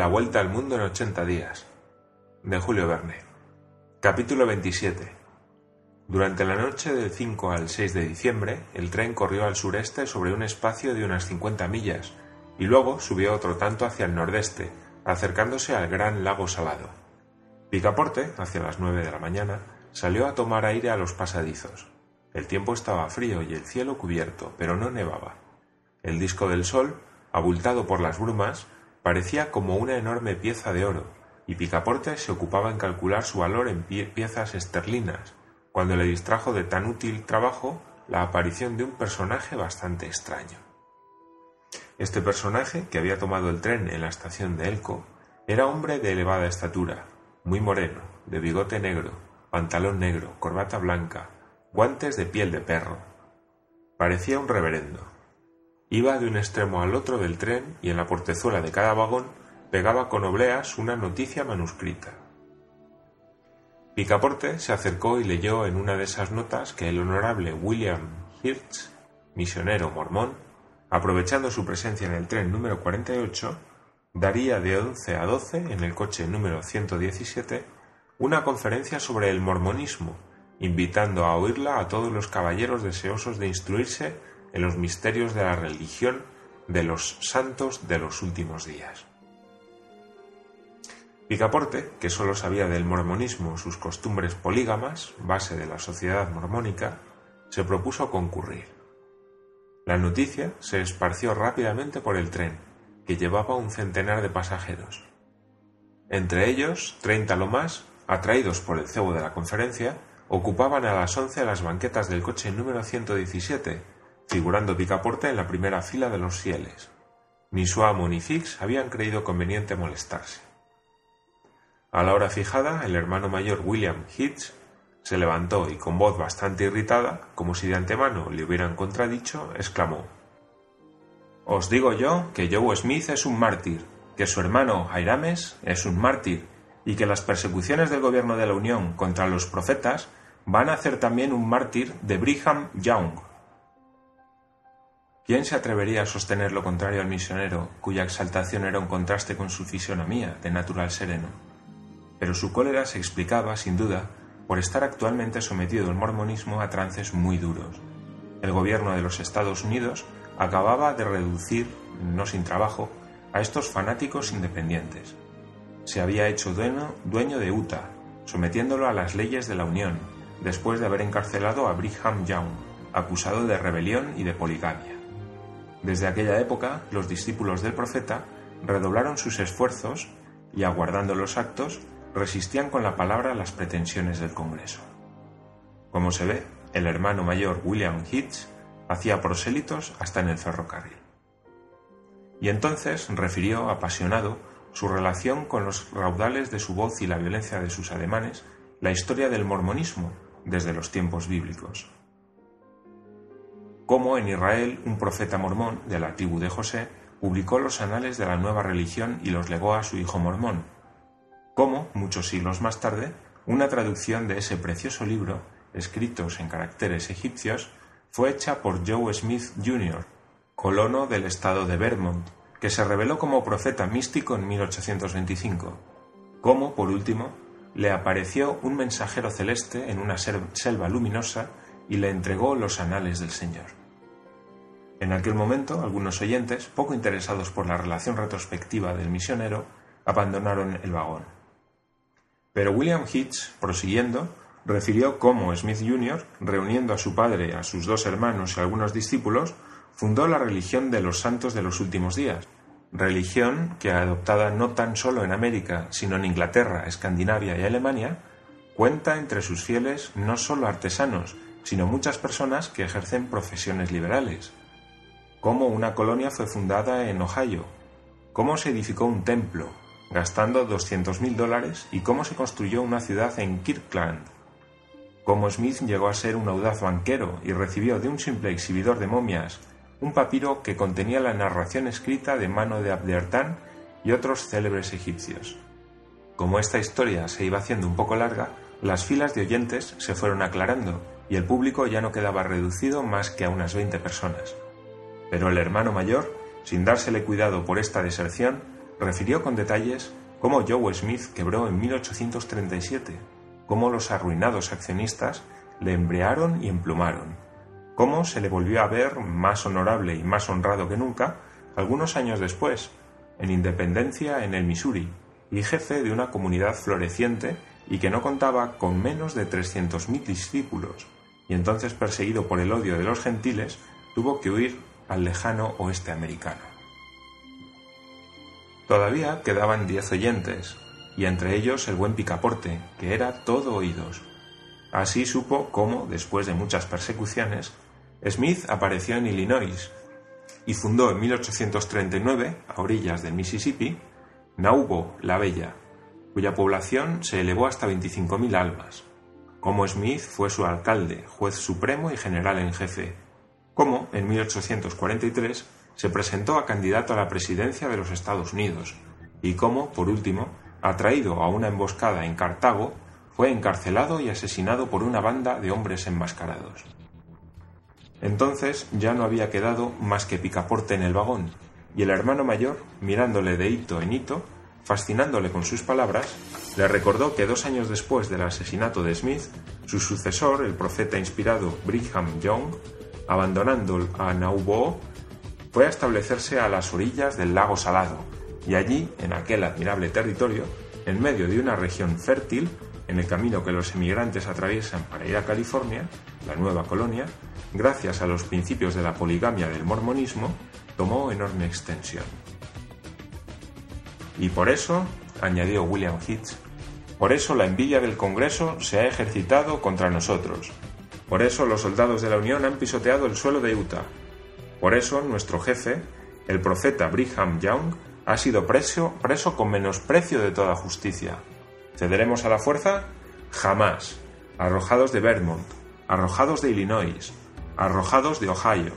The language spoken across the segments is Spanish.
La vuelta al mundo en 80 días. De Julio Verne. Capítulo 27. Durante la noche del 5 al 6 de diciembre, el tren corrió al sureste sobre un espacio de unas 50 millas y luego subió otro tanto hacia el nordeste, acercándose al gran lago salado. Picaporte, hacia las nueve de la mañana, salió a tomar aire a los pasadizos. El tiempo estaba frío y el cielo cubierto, pero no nevaba. El disco del sol, abultado por las brumas, parecía como una enorme pieza de oro, y Picaporte se ocupaba en calcular su valor en piezas esterlinas, cuando le distrajo de tan útil trabajo la aparición de un personaje bastante extraño. Este personaje, que había tomado el tren en la estación de Elco, era hombre de elevada estatura, muy moreno, de bigote negro, pantalón negro, corbata blanca, guantes de piel de perro. Parecía un reverendo. Iba de un extremo al otro del tren y en la portezuela de cada vagón pegaba con obleas una noticia manuscrita. Picaporte se acercó y leyó en una de esas notas que el honorable William Hirsch, misionero mormón, aprovechando su presencia en el tren número 48, daría de 11 a 12 en el coche número 117 una conferencia sobre el mormonismo, invitando a oírla a todos los caballeros deseosos de instruirse en los misterios de la religión de los santos de los últimos días. Picaporte, que sólo sabía del mormonismo sus costumbres polígamas, base de la sociedad mormónica, se propuso concurrir. La noticia se esparció rápidamente por el tren, que llevaba un centenar de pasajeros. Entre ellos, treinta lo más, atraídos por el cebo de la conferencia, ocupaban a las once las banquetas del coche número 117, figurando Picaporte en la primera fila de los fieles. Ni su amo ni Fix habían creído conveniente molestarse. A la hora fijada, el hermano mayor William Hitch se levantó y con voz bastante irritada, como si de antemano le hubieran contradicho, exclamó Os digo yo que Joe Smith es un mártir, que su hermano Jairames es un mártir, y que las persecuciones del gobierno de la Unión contra los profetas van a hacer también un mártir de Brigham Young. ¿Quién se atrevería a sostener lo contrario al misionero, cuya exaltación era un contraste con su fisonomía de natural sereno? Pero su cólera se explicaba, sin duda, por estar actualmente sometido el mormonismo a trances muy duros. El gobierno de los Estados Unidos acababa de reducir, no sin trabajo, a estos fanáticos independientes. Se había hecho dueño, dueño de Utah, sometiéndolo a las leyes de la Unión, después de haber encarcelado a Brigham Young, acusado de rebelión y de poligamia. Desde aquella época, los discípulos del profeta redoblaron sus esfuerzos y, aguardando los actos, resistían con la palabra las pretensiones del Congreso. Como se ve, el hermano mayor William Hitch hacía prosélitos hasta en el ferrocarril. Y entonces refirió apasionado su relación con los raudales de su voz y la violencia de sus ademanes, la historia del mormonismo desde los tiempos bíblicos. Cómo en Israel un profeta mormón de la tribu de José publicó los anales de la nueva religión y los legó a su hijo mormón, como, muchos siglos más tarde, una traducción de ese precioso libro, escritos en caracteres egipcios, fue hecha por Joe Smith Jr., colono del estado de Vermont, que se reveló como profeta místico en 1825. Como, por último, le apareció un mensajero celeste en una selva luminosa y le entregó los anales del Señor. En aquel momento, algunos oyentes, poco interesados por la relación retrospectiva del misionero, abandonaron el vagón. Pero William Hitch, prosiguiendo, refirió cómo Smith Jr., reuniendo a su padre, a sus dos hermanos y algunos discípulos, fundó la religión de los santos de los últimos días, religión que, adoptada no tan solo en América, sino en Inglaterra, Escandinavia y Alemania, cuenta entre sus fieles no solo artesanos, sino muchas personas que ejercen profesiones liberales. Cómo una colonia fue fundada en Ohio, cómo se edificó un templo, gastando 200.000 dólares y cómo se construyó una ciudad en Kirkland, cómo Smith llegó a ser un audaz banquero y recibió de un simple exhibidor de momias un papiro que contenía la narración escrita de mano de Abdertán y otros célebres egipcios. Como esta historia se iba haciendo un poco larga, las filas de oyentes se fueron aclarando y el público ya no quedaba reducido más que a unas 20 personas. Pero el hermano mayor, sin dársele cuidado por esta deserción, refirió con detalles cómo Joe Smith quebró en 1837, cómo los arruinados accionistas le embrearon y emplumaron, cómo se le volvió a ver más honorable y más honrado que nunca algunos años después, en Independencia en el Missouri, y jefe de una comunidad floreciente y que no contaba con menos de 300.000 discípulos, y entonces perseguido por el odio de los gentiles, tuvo que huir al lejano oeste americano. Todavía quedaban diez oyentes, y entre ellos el buen Picaporte, que era todo oídos. Así supo cómo, después de muchas persecuciones, Smith apareció en Illinois y fundó en 1839, a orillas del Mississippi, Nauvoo la Bella, cuya población se elevó hasta 25.000 almas. Como Smith fue su alcalde, juez supremo y general en jefe. Como, en 1843, se presentó a candidato a la presidencia de los Estados Unidos. Y como, por último, atraído a una emboscada en Cartago, fue encarcelado y asesinado por una banda de hombres enmascarados. Entonces ya no había quedado más que Picaporte en el vagón, y el hermano mayor, mirándole de hito en hito, fascinándole con sus palabras, le recordó que dos años después del asesinato de Smith, su sucesor, el profeta inspirado Brigham Young, abandonando a Nauvoo, fue a establecerse a las orillas del lago Salado, y allí, en aquel admirable territorio, en medio de una región fértil, en el camino que los emigrantes atraviesan para ir a California, la nueva colonia, gracias a los principios de la poligamia del mormonismo, tomó enorme extensión. Y por eso, añadió William Hitch, por eso la envidia del Congreso se ha ejercitado contra nosotros. Por eso los soldados de la Unión han pisoteado el suelo de Utah. Por eso nuestro jefe, el profeta Brigham Young, ha sido preso, con menosprecio de toda justicia. ¿Cederemos a la fuerza? Jamás. Arrojados de Vermont, arrojados de Illinois, arrojados de Ohio,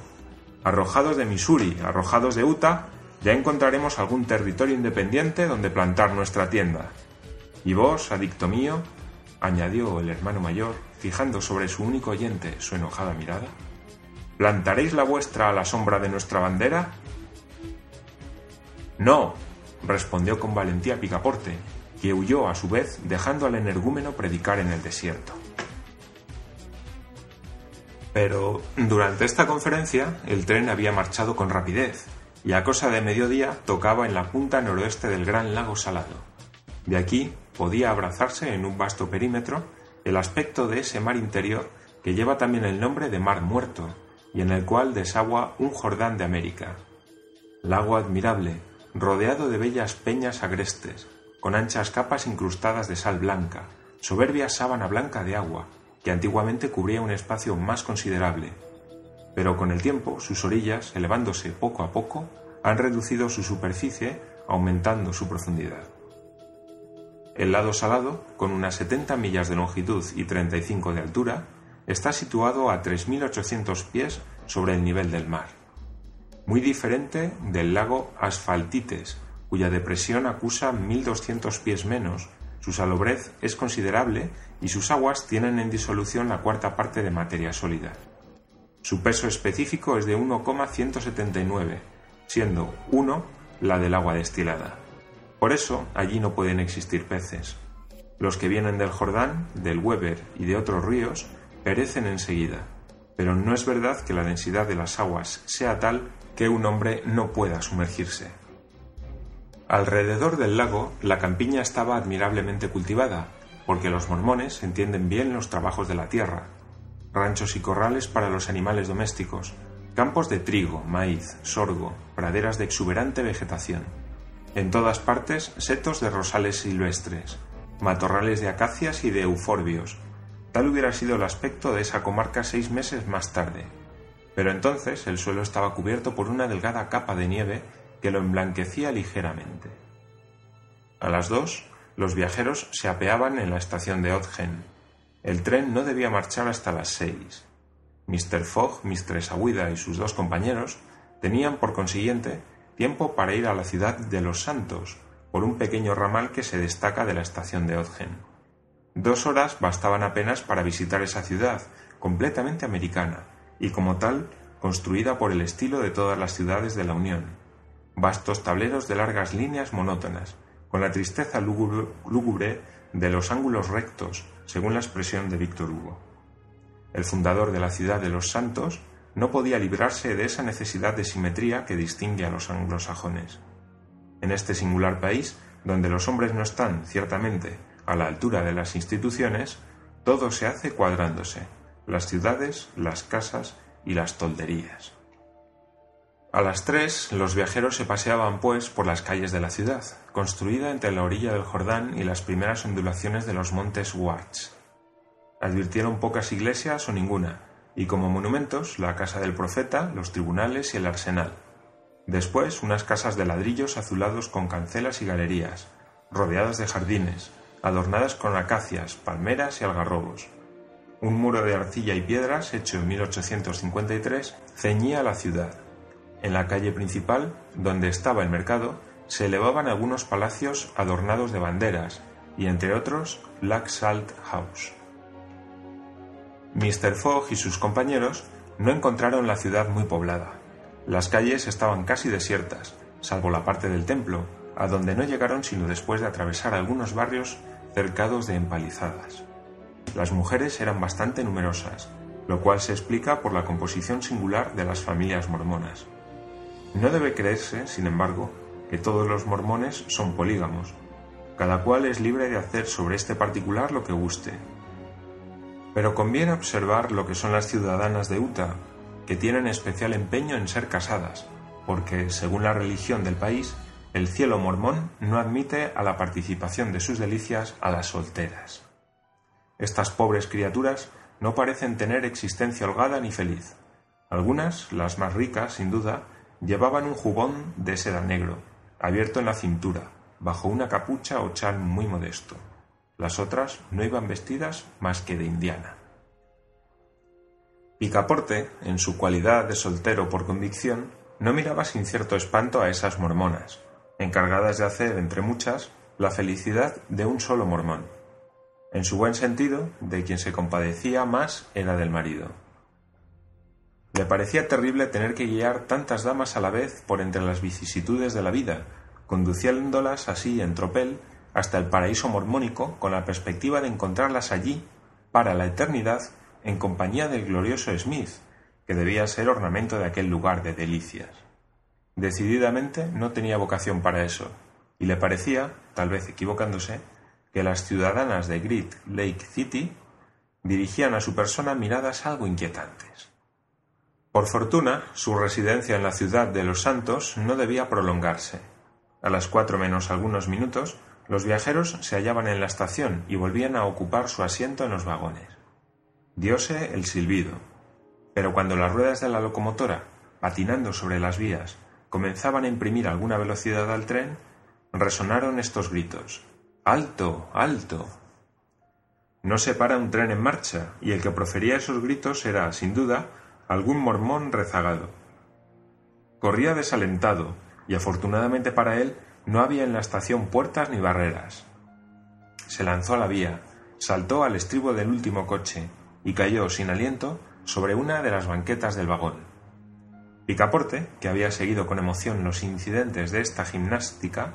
arrojados de Missouri, arrojados de Utah, ya encontraremos algún territorio independiente donde plantar nuestra tienda. Y vos, adicto mío, añadió el hermano mayor, fijando sobre su único oyente su enojada mirada, ¿plantaréis la vuestra a la sombra de nuestra bandera? No, respondió con valentía Picaporte, que huyó a su vez dejando al energúmeno predicar en el desierto. Pero durante esta conferencia el tren había marchado con rapidez y a cosa de mediodía tocaba en la punta noroeste del gran lago salado. De aquí podía abrazarse en un vasto perímetro el aspecto de ese mar interior que lleva también el nombre de Mar Muerto y en el cual desagua un Jordán de América. Lago admirable, rodeado de bellas peñas agrestes, con anchas capas incrustadas de sal blanca, soberbia sábana blanca de agua, que antiguamente cubría un espacio más considerable, pero con el tiempo sus orillas, elevándose poco a poco, han reducido su superficie, aumentando su profundidad. El lado salado, con unas 70 millas de longitud y 35 de altura, está situado a 3.800 pies sobre el nivel del mar. Muy diferente del lago Asfaltites, cuya depresión acusa 1.200 pies menos, su salobrez es considerable y sus aguas tienen en disolución la cuarta parte de materia sólida. Su peso específico es de 1,179, siendo 1 la del agua destilada. Por eso allí no pueden existir peces. Los que vienen del Jordán, del Weber y de otros ríos perecen enseguida, pero no es verdad que la densidad de las aguas sea tal que un hombre no pueda sumergirse. Alrededor del lago la campiña estaba admirablemente cultivada, porque los mormones entienden bien los trabajos de la tierra. Ranchos y corrales para los animales domésticos, campos de trigo, maíz, sorgo, praderas de exuberante vegetación. En todas partes setos de rosales silvestres, matorrales de acacias y de euforbios. Tal hubiera sido el aspecto de esa comarca seis meses más tarde. Pero entonces el suelo estaba cubierto por una delgada capa de nieve que lo emblanquecía ligeramente. A las dos, los viajeros se apeaban en la estación de Ogden. El tren no debía marchar hasta las seis. Mr. Fogg, Mistress Aguida y sus dos compañeros tenían, por consiguiente, tiempo para ir a la ciudad de Los Santos, por un pequeño ramal que se destaca de la estación de Ogden. Dos horas bastaban apenas para visitar esa ciudad, completamente americana, y como tal, construida por el estilo de todas las ciudades de la Unión. vastos tableros de largas líneas monótonas, con la tristeza lúgubre de los ángulos rectos, según la expresión de Víctor Hugo. El fundador de la ciudad de los santos no podía librarse de esa necesidad de simetría que distingue a los anglosajones. En este singular país, donde los hombres no están, ciertamente, a la altura de las instituciones, todo se hace cuadrándose, las ciudades, las casas y las tolderías. A las tres los viajeros se paseaban, pues, por las calles de la ciudad, construida entre la orilla del Jordán y las primeras ondulaciones de los montes Warts. Advirtieron pocas iglesias o ninguna, y como monumentos la casa del profeta, los tribunales y el arsenal. Después unas casas de ladrillos azulados con cancelas y galerías, rodeadas de jardines, adornadas con acacias, palmeras y algarrobos. Un muro de arcilla y piedras, hecho en 1853, ceñía la ciudad. En la calle principal, donde estaba el mercado, se elevaban algunos palacios adornados de banderas, y entre otros, Black House. Mr. Fogg y sus compañeros no encontraron la ciudad muy poblada. Las calles estaban casi desiertas, salvo la parte del templo, a donde no llegaron sino después de atravesar algunos barrios cercados de empalizadas. Las mujeres eran bastante numerosas, lo cual se explica por la composición singular de las familias mormonas. No debe creerse, sin embargo, que todos los mormones son polígamos. Cada cual es libre de hacer sobre este particular lo que guste. Pero conviene observar lo que son las ciudadanas de Utah, que tienen especial empeño en ser casadas, porque, según la religión del país, el cielo mormón no admite a la participación de sus delicias a las solteras. Estas pobres criaturas no parecen tener existencia holgada ni feliz. Algunas, las más ricas, sin duda, llevaban un jubón de seda negro, abierto en la cintura, bajo una capucha o chal muy modesto. Las otras no iban vestidas más que de indiana. Picaporte, en su cualidad de soltero por convicción, no miraba sin cierto espanto a esas mormonas, encargadas de hacer, entre muchas, la felicidad de un solo mormón. En su buen sentido, de quien se compadecía más era del marido. Le parecía terrible tener que guiar tantas damas a la vez por entre las vicisitudes de la vida, conduciéndolas así en tropel hasta el paraíso mormónico con la perspectiva de encontrarlas allí, para la eternidad, en compañía del glorioso Smith, que debía ser ornamento de aquel lugar de delicias. Decididamente no tenía vocación para eso, y le parecía, tal vez equivocándose, que las ciudadanas de Great Lake City dirigían a su persona miradas algo inquietantes. Por fortuna, su residencia en la ciudad de los Santos no debía prolongarse. A las cuatro menos algunos minutos, los viajeros se hallaban en la estación y volvían a ocupar su asiento en los vagones. Diose el silbido, pero cuando las ruedas de la locomotora, patinando sobre las vías, comenzaban a imprimir alguna velocidad al tren, resonaron estos gritos. ¡Alto! ¡Alto! No se para un tren en marcha, y el que profería esos gritos era, sin duda, algún mormón rezagado. Corría desalentado, y afortunadamente para él no había en la estación puertas ni barreras. Se lanzó a la vía, saltó al estribo del último coche y cayó sin aliento sobre una de las banquetas del vagón. Picaporte, que había seguido con emoción los incidentes de esta gimnástica,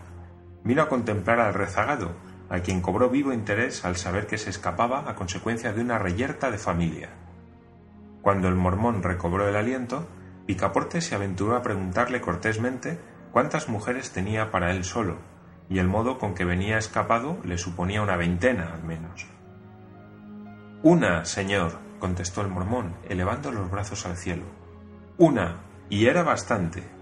vino a contemplar al rezagado, a quien cobró vivo interés al saber que se escapaba a consecuencia de una reyerta de familia. Cuando el mormón recobró el aliento, Picaporte se aventuró a preguntarle cortésmente cuántas mujeres tenía para él solo, y el modo con que venía escapado le suponía una veintena al menos. Una, señor, contestó el mormón, elevando los brazos al cielo. Una, y era bastante.